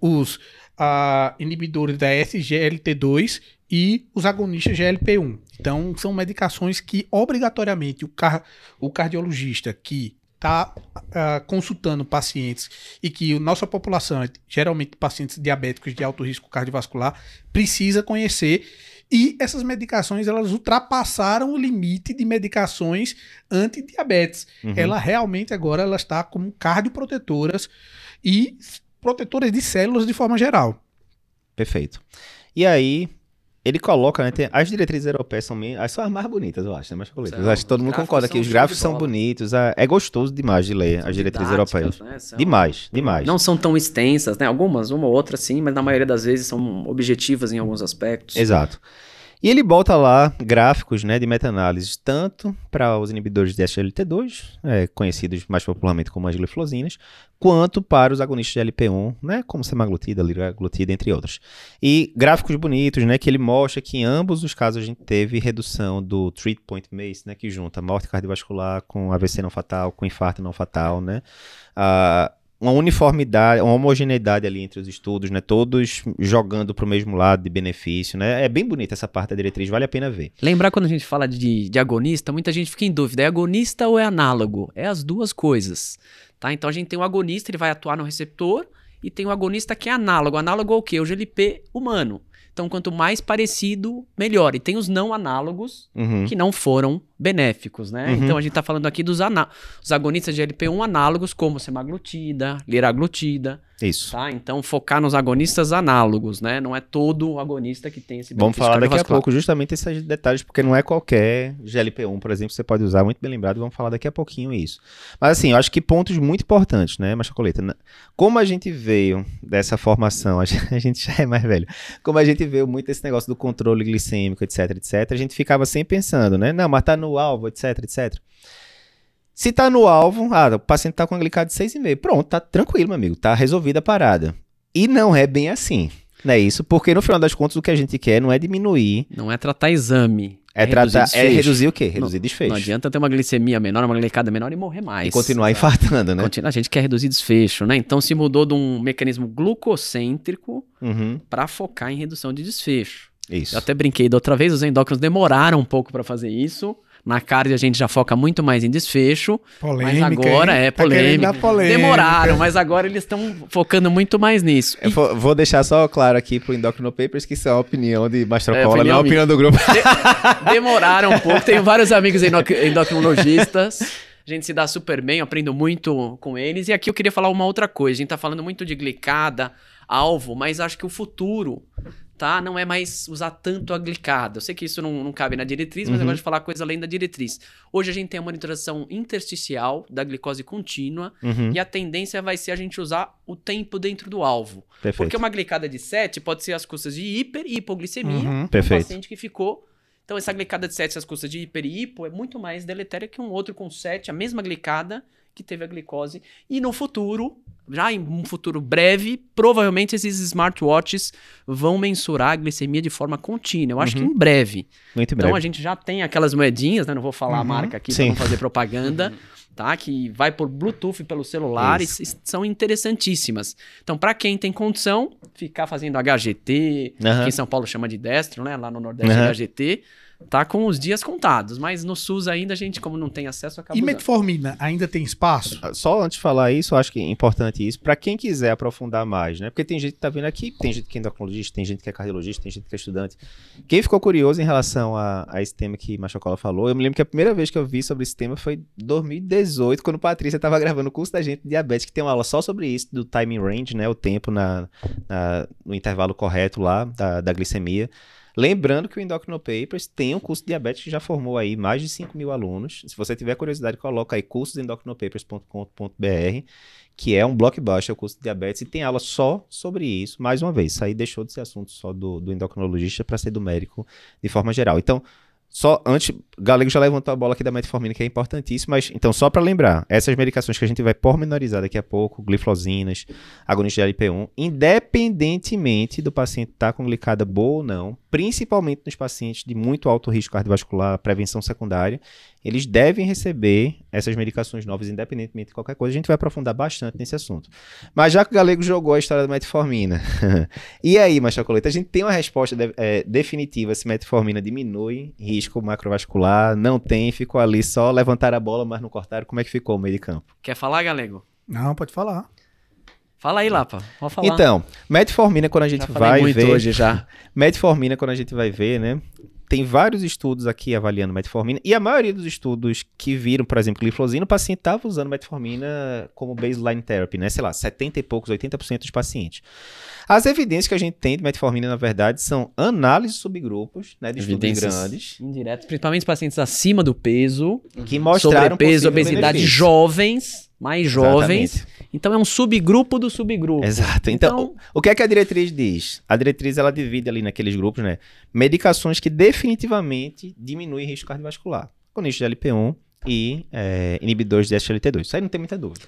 os ah, inibidores da SGLT2 e os agonistas GLP-1. Então, são medicações que obrigatoriamente o, car o cardiologista que está consultando pacientes e que a nossa população, geralmente pacientes diabéticos de alto risco cardiovascular, precisa conhecer. E essas medicações, elas ultrapassaram o limite de medicações antidiabetes. Uhum. Ela realmente agora ela está como cardioprotetoras e protetoras de células de forma geral. Perfeito. E aí, ele coloca, né? tem- as diretrizes europeias são, meio, as são as mais bonitas, eu acho, né? Mais bonitas. São. Acho que todo mundo concorda que os gráficos são bonitos. É, é gostoso demais de ler as diretrizes europeias. né? São- Demais, demais. Não são tão extensas, né? Algumas, uma ou outra sim, mas na maioria das vezes são objetivas em alguns aspectos. Exato. E ele bota lá gráficos né, de meta-análise, tanto para os inibidores de SGLT2, é, conhecidos mais popularmente como as gliflosinas, quanto para os agonistas de LP1, né, como semaglutida, liraglutida, entre outros. E gráficos bonitos, né, que ele mostra que em ambos os casos a gente teve redução do treat point MACE, né, que junta morte cardiovascular com AVC não fatal, com infarto não fatal, né, ah, uma uniformidade, uma homogeneidade ali entre os estudos, né? Todos jogando para o mesmo lado de benefício, né? É bem bonita essa parte da diretriz, vale a pena ver. Lembrar quando a gente fala de, de agonista, muita gente fica em dúvida, é agonista ou é análogo? É as duas coisas, tá? Então a gente tem o agonista, ele vai atuar no receptor, e tem o agonista que é análogo. Análogo ao quê? O GLP humano. Então quanto mais parecido, melhor. E tem os não análogos, Uhum. que não foram benéficos, né? Uhum. Então a gente tá falando aqui dos aná- os agonistas de LP1 análogos, como semaglutida, liraglutida, Isso. tá? Então focar nos agonistas análogos, né? Não é todo agonista que tem esse Vamos benefício falar daqui a pouco justamente esses detalhes, porque não é qualquer GLP-1, por exemplo, você pode usar, muito bem lembrado, vamos falar daqui a pouquinho isso. Mas assim, eu acho que pontos muito importantes, né, Machacoleta? Como a gente veio dessa formação, a gente já é mais velho, como a gente veio muito desse negócio do controle glicêmico, etc, etc, a gente ficava sempre pensando, né, não, mas tá no alvo, etc, etc. Se tá no alvo, ah, o paciente tá com a glicada de 6,5, pronto, tá tranquilo, meu amigo, tá resolvida a parada. E não é bem assim. Não é isso? Porque no final das contas o que a gente quer não é diminuir Não é tratar exame. é, reduzir tratar, é desfecho. reduzir o quê? Reduzir desfecho. Não adianta ter uma glicemia menor, uma glicada menor e morrer mais. E continuar infartando, né? Continua- A gente quer reduzir desfecho, né? Então se mudou de um mecanismo glucocêntrico Uhum, para focar em redução de desfecho. isso. Eu até brinquei da outra vez, os endócrinos demoraram um pouco para fazer isso. Na cardio a gente já foca muito mais em desfecho, Polêmica. mas agora hein? é Tá polêmica. dar polêmica. Demoraram, mas agora eles estão focando muito mais nisso. Eu vou, vou deixar só claro aqui pro Endocrino Papers que isso é uma opinião de É, Mastrocola, opinião não é a minha. opinião do grupo. Demoraram um pouco. Tenho vários amigos endoc- endocrinologistas. A gente se dá super bem, eu aprendo muito com eles. E aqui eu queria falar uma outra coisa. A gente tá falando muito de glicada, alvo, mas acho que o futuro, tá? Não é mais usar tanto a glicada. Eu sei que isso não, não cabe na diretriz, mas eu Uhum. gosto de falar coisa além da diretriz. Hoje a gente tem a monitoração intersticial da glicose contínua Uhum, e a tendência vai ser a gente usar o tempo dentro do alvo. perfeito. Porque uma glicada de 7 pode ser às custas de hiper e hipoglicemia Uhum. um Perfeito. paciente que ficou. Então, essa glicada de 7 às custas de hiper e hipo é muito mais deletéria que um outro com 7, a mesma glicada que teve a glicose. E no futuro, já em um futuro breve, provavelmente esses smartwatches vão mensurar a glicemia de forma contínua. Eu acho que em breve. Muito Então breve. a gente já tem aquelas moedinhas, né? Não vou falar a Uhum. marca aqui para não fazer propaganda, tá? Que vai por Bluetooth pelo celular Isso. e são interessantíssimas. Então, para quem tem condição, ficar fazendo HGT, que em São Paulo chama de destro, né? Lá no Nordeste HGT, tá com os dias contados. Mas no SUS ainda a gente, como não tem acesso, acaba E usando. metformina ainda tem espaço? Só antes de falar isso, eu acho que é importante isso, para quem quiser aprofundar mais, né? Porque tem gente que tá vindo aqui, tem gente que é endocrinologista, tem gente que é cardiologista, tem gente que é estudante. Quem ficou curioso em relação a, a esse tema que Machocola falou, eu me lembro que a primeira vez que eu vi sobre esse tema foi em 2018, quando Patrícia tava gravando o curso da gente de diabetes, que tem uma aula só sobre isso, do timing range, né? O tempo na, na- no intervalo correto lá da, da glicemia. Lembrando que o Endocrino Papers tem um curso de diabetes que já formou aí mais de 5 mil alunos. Se você tiver curiosidade, coloca aí cursosendocrinoPapers.com.br, que é um blockbuster, o curso de diabetes, e tem aula só sobre isso. Mais uma vez, isso aí deixou de ser assunto só do, do endocrinologista para ser do médico de forma geral. Então, só antes, Galego já levantou a bola aqui da metformina, que é importantíssimo, mas então só para lembrar, essas medicações que a gente vai pormenorizar daqui a pouco, gliflosinas, agonistas de LP1, independentemente do paciente estar tá com glicada boa ou não, principalmente nos pacientes de muito alto risco cardiovascular, prevenção secundária, eles devem receber essas medicações novas, independentemente de qualquer coisa. A gente vai aprofundar bastante nesse assunto. Mas já que o Galego jogou a história da metformina, e aí, Machacoleta, a gente tem uma resposta de, é, definitiva se metformina diminui risco macrovascular, não tem, ficou ali só levantar a bola, mas não cortaram. Como é que ficou o meio de campo? Quer falar, Galego? Não, pode falar. Fala aí, Lapa. Pode falar. Então, metformina quando a gente já vai muito ver... hoje já. metformina quando a gente vai ver, né? Tem vários estudos aqui avaliando metformina, e a maioria dos estudos que viram, por exemplo, glifosina, o paciente estava usando metformina como baseline therapy, né? Sei lá, 70 e poucos, 80% dos pacientes. As evidências que a gente tem de metformina, na verdade, são análises de subgrupos, né? De estudos grandes. Indiretos, principalmente pacientes acima do peso, que mostraram sobrepeso, obesidade, benefício. jovens, mais jovens. Exatamente. Então é um subgrupo do subgrupo. Exato. Então, então, o que é que a diretriz diz? A diretriz ela divide ali naqueles grupos, né? Medicações que definitivamente diminuem risco cardiovascular. Conistas de LP1 e é, inibidores de SGLT2. Isso aí não tem muita dúvida.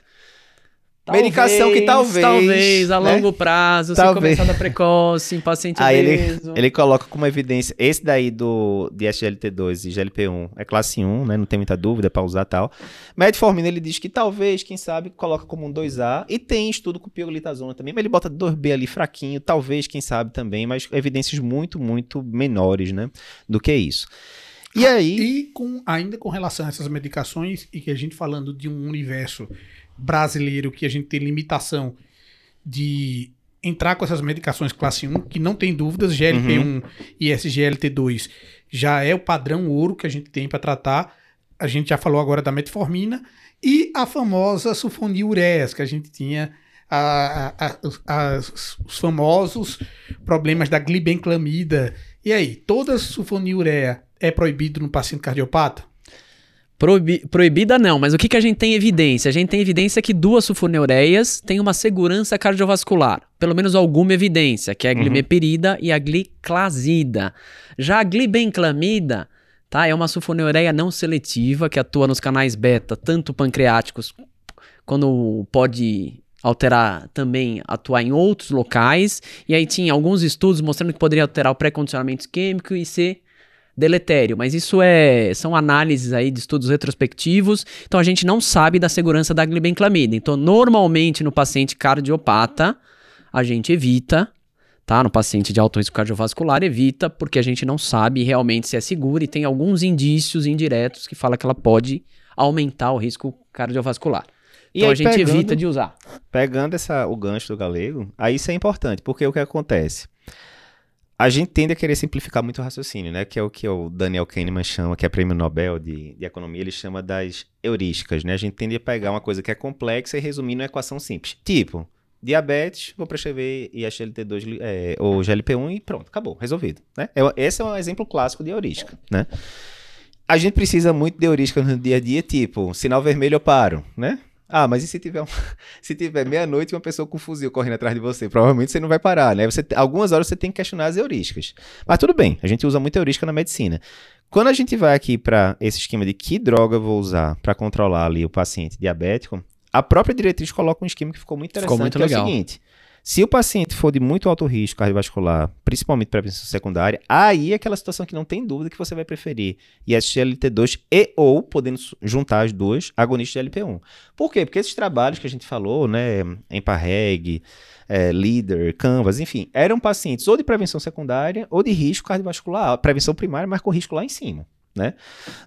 Talvez, Medicação que talvez. Talvez, a né? longo prazo, talvez. sem começada precoce, em paciente Aí ele, ele coloca como evidência, esse daí do de SGLT2 e GLP-1 é classe 1, né? Não tem muita dúvida para usar tal. Metformina ele diz que talvez, quem sabe, coloca como um 2A. E tem estudo com pioglitazona também, mas ele bota 2B ali fraquinho, talvez, quem sabe também, mas evidências muito, muito menores, né? Do que isso. E aí. E com, ainda com relação a essas medicações, e que a gente falando de um universo brasileiro que a gente tem limitação de entrar com essas medicações classe 1, que não tem dúvidas, GLP-1 uhum. e SGLT2 já é o padrão ouro que a gente tem para tratar. A gente já falou agora da metformina e a famosa sulfonilureias, que a gente tinha a, a, a, os famosos problemas da glibenclamida. E aí, toda sulfonilureia é proibido no paciente cardiopata? Proibi proibida não, mas o que, que a gente tem evidência? A gente tem evidência que duas sulfoneureias têm uma segurança cardiovascular. Pelo menos alguma evidência, que é a uhum. glimeperida uhum. e a gliclazida. Já a glibenclamida, tá, é uma sulfoneureia não seletiva que atua nos canais beta, tanto pancreáticos, quando pode alterar também, atuar em outros locais. E aí tinha alguns estudos mostrando que poderia alterar o pré-condicionamento químico e ser deletério, mas isso é são análises aí de estudos retrospectivos, então a gente não sabe da segurança da glibenclamida. Então, normalmente no paciente cardiopata, a gente evita, tá? No paciente de alto risco cardiovascular, evita, porque a gente não sabe realmente se é segura e tem alguns indícios indiretos que fala que ela pode aumentar o risco cardiovascular. E então aí, a gente pegando, evita de usar. Pegando essa, o gancho do galego, aí isso é importante, porque o que acontece? A gente tende a querer simplificar muito o raciocínio, né? Que é o que o Daniel Kahneman chama, que é prêmio Nobel de, de economia, ele chama das heurísticas, né? A gente tende a pegar uma coisa que é complexa e resumir numa equação simples. Tipo, diabetes, vou prescrever ISGLT2 é, ou GLP-1 e pronto, acabou, resolvido, né? Esse é um exemplo clássico de heurística, né? A gente precisa muito de heurística no dia a dia, tipo, sinal vermelho eu paro, né? Ah, mas e se tiver, um, se tiver meia-noite e uma pessoa com um fuzil correndo atrás de você? Provavelmente você não vai parar, né? Você, algumas horas você tem que questionar as heurísticas. Mas tudo bem, a gente usa muita heurística na medicina. Quando a gente vai aqui para esse esquema de que droga eu vou usar para controlar ali o paciente diabético, a própria diretriz coloca um esquema que ficou muito interessante, ficou muito que legal. é o seguinte. Se o paciente for de muito alto risco cardiovascular, principalmente prevenção secundária, aí é aquela situação que não tem dúvida que você vai preferir ISGLT2 e ou, podendo juntar as duas, agonistas de LP1. Por quê? Porque esses trabalhos que a gente falou, né, EMPA-REG, é, Leader, Canvas, enfim, eram pacientes ou de prevenção secundária ou de risco cardiovascular, prevenção primária, mas com risco lá em cima. Né?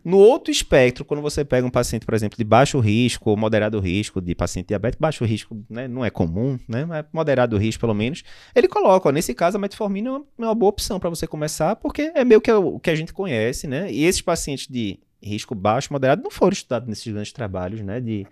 No outro espectro, quando você pega um paciente, por exemplo, de baixo risco ou moderado risco, de paciente diabético, baixo risco né, não é comum, né, mas moderado risco pelo menos, ele coloca, ó, nesse caso, a metformina é uma, é uma boa opção para você começar, porque é meio que o que a gente conhece, né? E esses pacientes de risco baixo, moderado, não foram estudados nesses grandes trabalhos, né, de,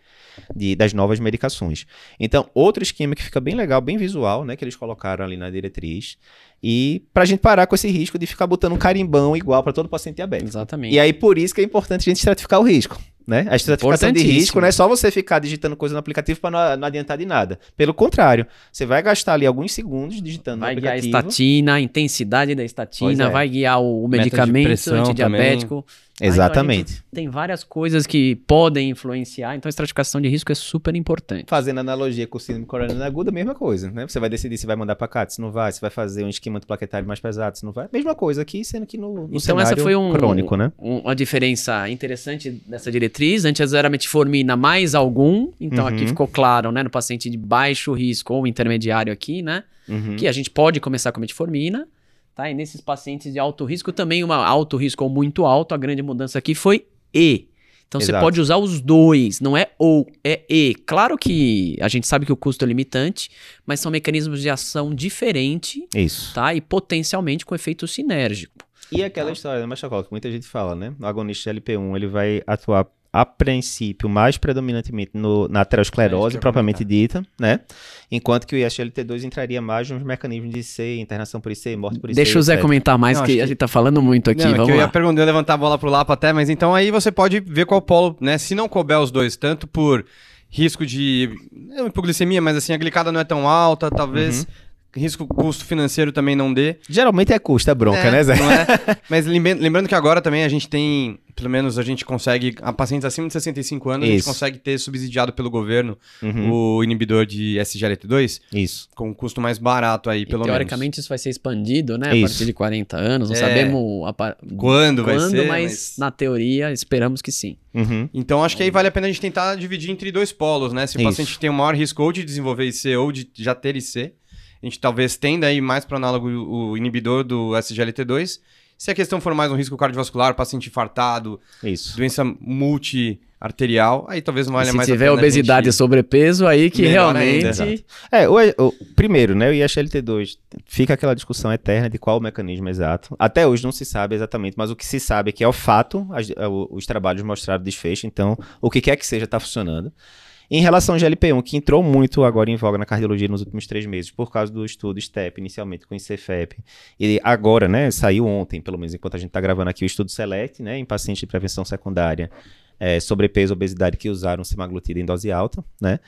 de, das novas medicações. Então, outro esquema que fica bem legal, bem visual, né, que eles colocaram ali na diretriz, e para a gente parar com esse risco de ficar botando um carimbão igual para todo paciente diabético. Exatamente. E aí, por isso que é importante a gente estratificar o risco. Né? A estratificação de risco não é só você ficar digitando coisa no aplicativo para não, não, adiantar de nada. Pelo contrário, você vai gastar ali alguns segundos digitando vai no aplicativo. Vai guiar a estatina, a intensidade da estatina, é. vai guiar o, o medicamento antidiabético. Então, a Exatamente. gente tem várias coisas que podem influenciar, então a estratificação de risco é super importante. Fazendo analogia com o síndrome coronariana aguda, mesma coisa, né? Você vai decidir se vai mandar pra cá, se não vai, se vai fazer um esquema antiplaquetário mais pesado, se não vai. Mesma coisa aqui, sendo que no, no Então cenário essa foi um, crônico, né? um- uma diferença interessante dessa diretriz. Antes era metformina mais algum, então aqui Uhum. ficou claro, né, no paciente de baixo risco ou intermediário aqui, né, Uhum. que a gente pode começar com metformina, tá? E nesses pacientes de alto risco também uma alto risco ou muito alto, a grande mudança aqui foi E. Então você Exato. pode usar os dois, não é ou, é E. Claro que a gente sabe que o custo é limitante, mas são mecanismos de ação diferentes, Isso. tá? E potencialmente com efeito sinérgico. E aquela história, né, Machacol, que muita gente fala, né? O agonista LP1, ele vai atuar a princípio mais predominantemente no, na É, aterosclerose que ia propriamente dita, né? Enquanto que o ISLT2 entraria mais nos mecanismos de IC, internação por IC, morte por IC. Deixa o Zé etc. comentar mais, Não, que, acho a que- gente tá falando muito aqui. Não, é que Vamos eu ia lá. perguntar, eu ia levantar a bola pro Lapa até, mas então aí você pode ver qual polo, né? Se não couber os dois, tanto por risco de não hipoglicemia, mas assim, a glicada não é tão alta, talvez Uhum. risco custo financeiro também não dê. Geralmente é custo, é bronca, É, né, Zé? Não é? Mas lembrando que agora também a gente tem, pelo menos a gente consegue, a pacientes acima de 65 anos, a gente Isso. consegue ter subsidiado pelo governo Uhum, o inibidor de SGLT2 Isso. com um custo mais barato aí, E, pelo teoricamente isso vai ser expandido, né? A Isso. partir de 40 anos. Não É. sabemos a par- menos. Quando, vai quando, ser, mas, na teoria esperamos que sim. Uhum. Então acho que aí vale a pena a gente tentar dividir entre dois polos, né? Se o Isso. paciente tem o maior risco ou de desenvolver IC ou de já ter IC, a gente talvez tenda aí mais para análogo o o inibidor do SGLT2. Se a questão for mais um risco cardiovascular, paciente infartado, Isso. doença multi-arterial, aí talvez não valha se mais a tiver a obesidade e sobrepeso, aí que realmente. ainda. É, o, o- primeiro, né, o ISLT2, fica aquela discussão eterna de qual o mecanismo exato. Até hoje não se sabe exatamente, mas o que se sabe é que é o fato, as- é os trabalhos mostraram desfecho, então o que quer que seja está funcionando. Em relação ao GLP-1, que entrou muito agora em voga na cardiologia nos últimos três meses, por causa do estudo STEP, inicialmente com ICFEP, e agora, né, saiu ontem, pelo menos enquanto a gente está gravando aqui, o estudo SELECT, né, em pacientes de prevenção secundária, é, sobrepeso, obesidade, que usaram semaglutida em dose alta, né,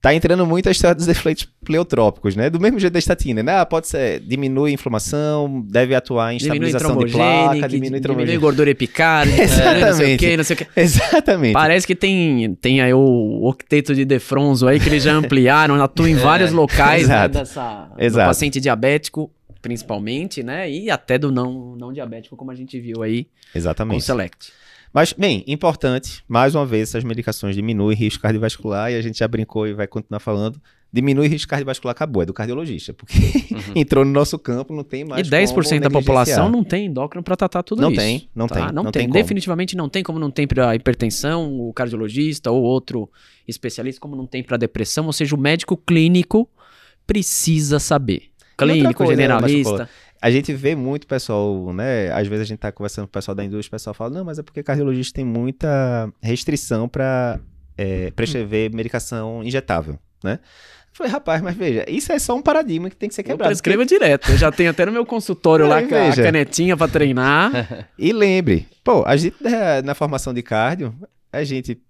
Tá entrando muito a história dos efeitos pleotrópicos, né? Do mesmo jeito da estatina, né? Ah, pode ser, diminui a inflamação, deve atuar em Diminui estabilização de placa, diminui diminui trombogênica. gordura epicárdica, né, não sei o Exatamente. que, não sei o que. Exatamente. Parece que tem, tem aí o octeto de Defronzo aí, que eles já ampliaram, atua em vários locais né, Exato. dessa, do Exato. paciente diabético, principalmente, né? E até do não, não diabético, como a gente viu aí com o Exatamente. Select. Mas, bem, importante, mais uma vez, essas medicações diminuem risco cardiovascular e a gente já brincou e vai continuar falando. Diminui risco cardiovascular, acabou, é do cardiologista, porque entrou no nosso campo, não tem mais E 10% como da população não tem endócrino para tratar tudo Não isso. tem, não tá? tem, Não, não tem. tem como. Definitivamente não tem, como não tem para hipertensão, o cardiologista ou outro especialista, como não tem para depressão. Ou seja, o médico clínico precisa saber. Clínico, coisa, né, generalista. A gente vê muito pessoal, né? Às vezes a gente tá conversando com o pessoal da indústria, o pessoal fala, não, mas é porque cardiologista tem muita restrição para prescrever medicação injetável, né? Eu falei, rapaz, mas veja, isso é só um paradigma que tem que ser Eu quebrado. prescrevo direto. Eu já tenho até no meu consultório lá Aí, com a canetinha para treinar. E lembre, pô, a gente né, na formação de cardio, a gente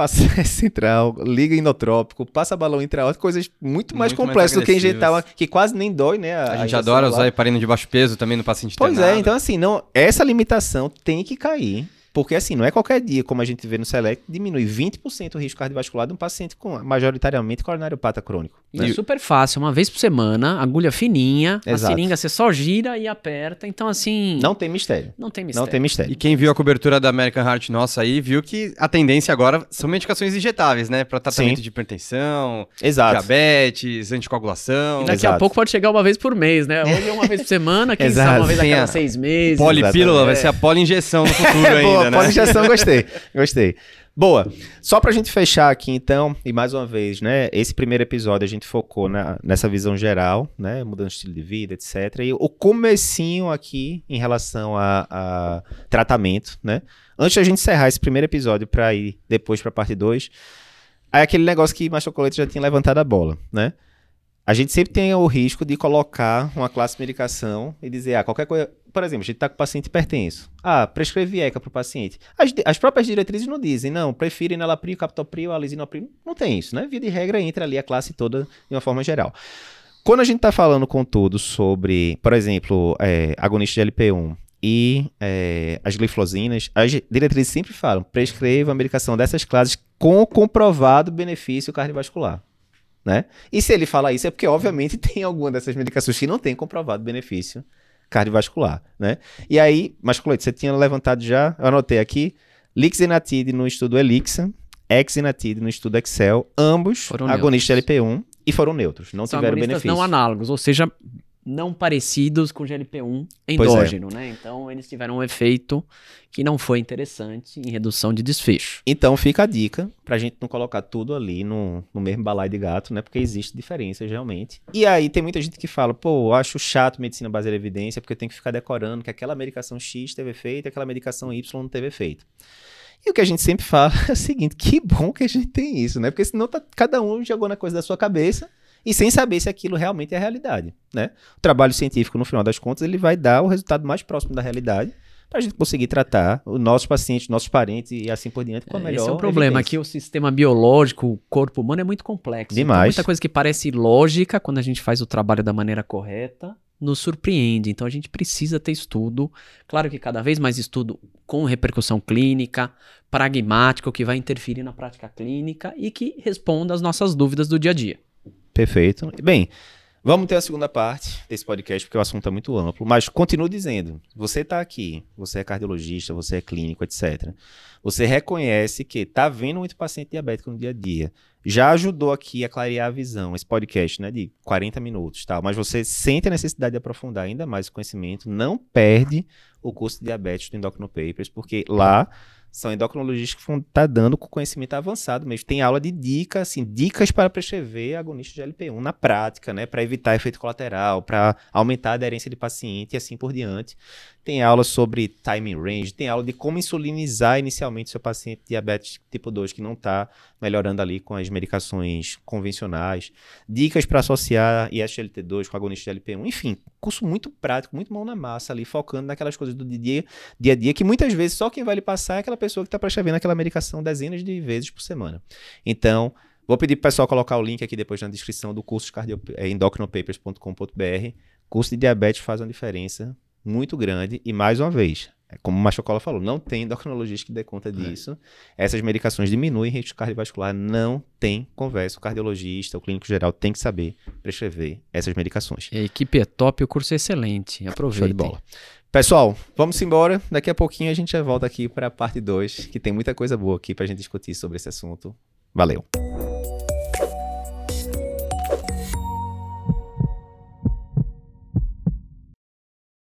passa central, liga inotrópico, passa balão intraórtico, coisas muito mais Muito mais complexas do que injetar, uma- que quase nem dói, né? A gente injeção adora lá. usar heparina de baixo peso também no paciente Pois é, internado. então assim, não, essa limitação tem que cair. Porque assim, não é qualquer dia, como a gente vê no Select, diminui 20% o risco cardiovascular de um paciente com majoritariamente coronariopata crônico. E né? é super fácil, uma vez por semana, agulha fininha, Exato. a seringa você só gira e aperta. Então, assim. Não tem mistério. não tem mistério. Não tem mistério. E quem viu a cobertura da American Heart nossa aí, viu que a tendência agora são medicações injetáveis, né? Para tratamento Sim. de hipertensão, Exato. diabetes, anticoagulação. E daqui Exato. a pouco pode chegar uma vez por mês, né? Hoje é uma vez por semana, quem sabe uma vez a cada a seis meses. Polipílula, Exatamente. vai ser a poliinjeção no futuro É, boa, né? poliinjeção, gostei. Gostei. Boa. Só pra gente fechar aqui, então, e mais uma vez, né? Esse primeiro episódio a gente focou na- nessa visão geral, né? Mudando o estilo de vida, etc. E o comecinho aqui em relação a, a tratamento, né? Antes da gente encerrar esse primeiro episódio pra ir depois pra parte 2, é aquele negócio que Macho Colete já tinha levantado a bola, né? A gente sempre tem o risco de colocar uma classe de medicação e dizer, ah, qualquer coisa. Por exemplo, a gente está com o paciente hipertenso. Ah, prescreve ECA para o paciente. As, as próprias diretrizes não dizem, não, prefira enalapril, captopril, alisinopril. Não tem isso, né? Via de regra, entra ali a classe toda de uma forma geral. Quando a gente está falando, contudo, sobre, por exemplo, é, agonista de LP1 e é, as glifosinas, as diretrizes sempre falam, prescreva a medicação dessas classes com comprovado benefício cardiovascular. Né? E se ele fala isso é porque, obviamente, tem alguma dessas medicações que não tem comprovado benefício né? E aí, mas Cloito, você tinha levantado já, eu anotei aqui, Lixenatide no estudo Elixa, Exenatide no estudo Excel, ambos Foram agonistas LP1 e foram neutros, não São tiveram benefício. não análogos, ou seja, não parecidos com GLP-1 endógeno, né? Então eles tiveram um efeito que não foi interessante em redução de desfecho. Então fica a dica pra gente não colocar tudo ali no, no mesmo balaio de gato, né? Porque existe diferenças realmente. E aí tem muita gente que fala, pô, eu acho chato medicina baseada em evidência porque eu tenho que ficar decorando que aquela medicação X teve efeito e aquela medicação Y não teve efeito. E o que a gente sempre fala é o seguinte, que bom que a gente tem isso, né? Porque senão tá, cada um jogou na coisa da sua cabeça e sem saber se aquilo realmente é a realidade, né? O trabalho científico, no final das contas, ele vai dar o resultado mais próximo da realidade para a gente conseguir tratar os nossos pacientes, nossos parentes e assim por diante com a melhor Esse é o problema, evidência. aqui o sistema biológico, o corpo humano é muito complexo. Então, Demais. muita coisa que parece lógica quando a gente faz o trabalho da maneira correta nos surpreende. Então a gente precisa ter estudo. Claro que cada vez mais estudo com repercussão clínica, pragmático, que vai interferir na prática clínica e que responda às nossas dúvidas do dia a dia. Perfeito. Bem, vamos ter a segunda parte desse podcast, porque o assunto é muito amplo. Mas continuo dizendo: você está aqui, você é cardiologista, você é clínico, etc. Você reconhece que está vendo muito paciente diabético no dia a dia. Já ajudou aqui a clarear a visão, esse podcast, né, de 40 minutos, tal. Mas você sente a necessidade de aprofundar ainda mais o conhecimento, não perde o curso de diabetes do Endocrino Papers, porque lá são endocrinologistas que vão estar dando com conhecimento avançado mesmo. Tem aula de dicas, assim, dicas para prescrever agonista de LP1 na prática, né? Para evitar efeito colateral, para aumentar a aderência de paciente e assim por diante. Tem aula sobre timing range, tem aula de como insulinizar inicialmente seu paciente diabetes tipo 2 que não está melhorando ali com as medicações convencionais. Dicas para associar ISGLT2 com agonista de LP1. Enfim, curso muito prático, muito mão na massa ali, focando naquelas coisas do dia, dia a dia, que muitas vezes só quem vai lhe passar é aquela pessoa que está prescrevendo aquela medicação dezenas de vezes por semana. Então, vou pedir para o pessoal colocar o link aqui depois na descrição do curso cardio, é, endocrinopapers.com.br. Curso de diabetes faz uma diferença muito grande e, mais uma vez, é como o Machocola falou, não tem endocrinologista que dê conta disso. Essas medicações diminuem risco cardiovascular, não tem conversa. O cardiologista, o clínico geral tem que saber prescrever essas medicações. A equipe é top, o curso é excelente. Aproveitem. Show de bola. Pessoal, vamos embora. Daqui a pouquinho a gente já volta aqui para a parte 2, que tem muita coisa boa aqui para a gente discutir sobre esse assunto. Valeu.